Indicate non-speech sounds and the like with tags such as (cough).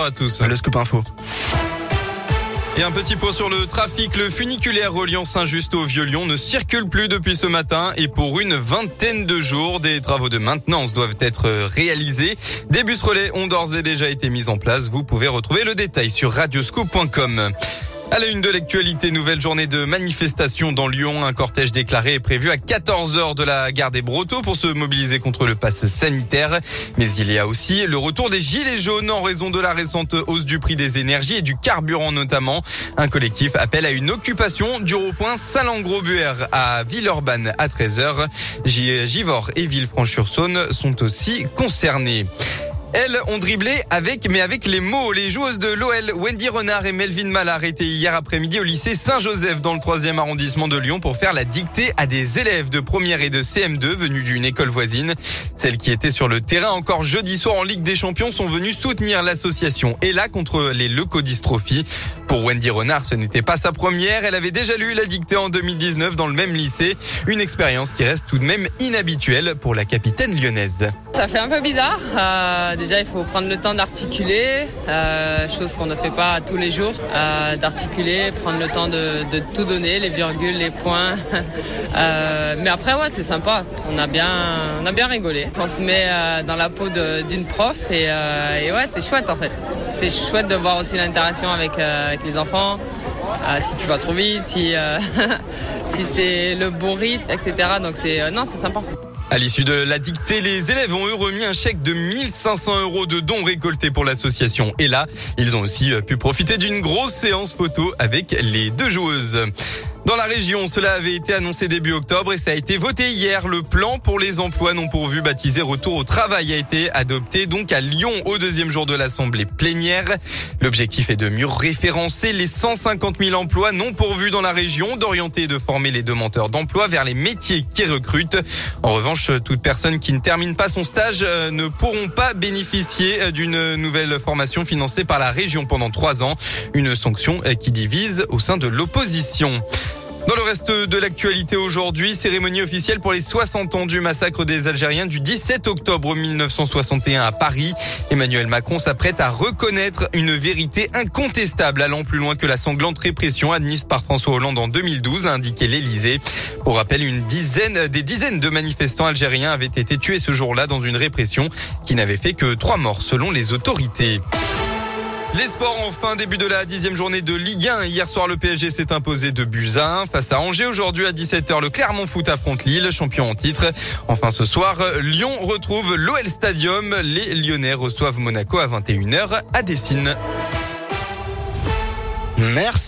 à tous. Le scoop info. Et un petit point sur le trafic. Le funiculaire reliant Saint-Just au Vieux-Lyon ne circule plus depuis ce matin et pour une vingtaine de jours, des travaux de maintenance doivent être réalisés. Des bus relais ont d'ores et déjà été mis en place. Vous pouvez retrouver le détail sur radioscoop.com. À la une de l'actualité, nouvelle journée de manifestation dans Lyon. Un cortège déclaré est prévu à 14h de la gare des Brotteaux pour se mobiliser contre le pass sanitaire. Mais il y a aussi le retour des gilets jaunes en raison de la récente hausse du prix des énergies et du carburant notamment. Un collectif appelle à une occupation du rond-point Salengro-Buer à Villeurbanne à 13h. Givor et Villefranche-sur-Saône sont aussi concernés. Elles ont dribblé avec, mais avec les mots. Les joueuses de l'OL, Wendy Renard et Melvin Mallard étaient hier après-midi au lycée Saint-Joseph dans le 3 arrondissement de Lyon pour faire la dictée à des élèves de première et de CM2 venus d'une école voisine. Celles qui étaient sur le terrain encore jeudi soir en Ligue des Champions sont venues soutenir l'association et là contre les leucodystrophies. Pour Wendy Renard, ce n'était pas sa première. Elle avait déjà lu la dictée en 2019 dans le même lycée. Une expérience qui reste tout de même inhabituelle pour la capitaine lyonnaise. Ça fait un peu bizarre. Euh, déjà, il faut prendre le temps d'articuler, euh, chose qu'on ne fait pas tous les jours. Euh, d'articuler, prendre le temps de, tout donner, les virgules, les points. (laughs) Euh, mais après, ouais, c'est sympa. On a bien, on a bien rigolé. On se met dans la peau d'une prof et, ouais, c'est chouette en fait. C'est chouette de voir aussi l'interaction avec, avec les enfants. si tu vas trop vite, si (laughs) si c'est le bon rythme, etc. Donc c'est non, c'est sympa. À l'issue de la dictée, les élèves ont eu remis un chèque de 1500 euros de dons récoltés pour l'association. Et là, ils ont aussi pu profiter d'une grosse séance photo avec les deux joueuses. Dans la région, cela avait été annoncé début octobre et ça a été voté hier. Le plan pour les emplois non pourvus baptisé Retour au travail a été adopté donc à Lyon au deuxième jour de l'Assemblée plénière. L'objectif est de mieux référencer les 150 000 emplois non pourvus dans la région, d'orienter et de former les demandeurs d'emploi vers les métiers qui recrutent. En revanche, toute personne qui ne termine pas son stage euh, ne pourront pas bénéficier euh, d'une nouvelle formation financée par la région pendant trois ans. Une sanction euh, qui divise au sein de l'opposition. Dans le reste de l'actualité aujourd'hui, cérémonie officielle pour les 60 ans du massacre des Algériens du 17 octobre 1961 à Paris. Emmanuel Macron s'apprête à reconnaître une vérité incontestable allant plus loin que la sanglante répression admise par François Hollande en 2012, a indiqué l'Elysée. Pour rappel, une dizaine, des dizaines de manifestants algériens avaient été tués ce jour-là dans une répression qui n'avait fait que trois morts selon les autorités. Les sports en fin début de la dixième journée de Ligue 1. Hier soir, le PSG s'est imposé de buts face à Angers. Aujourd'hui à 17h, le Clermont Foot affronte Lille, champion en titre. Enfin ce soir, Lyon retrouve l'OL Stadium. Les Lyonnais reçoivent Monaco à 21h à Dessine. Merci.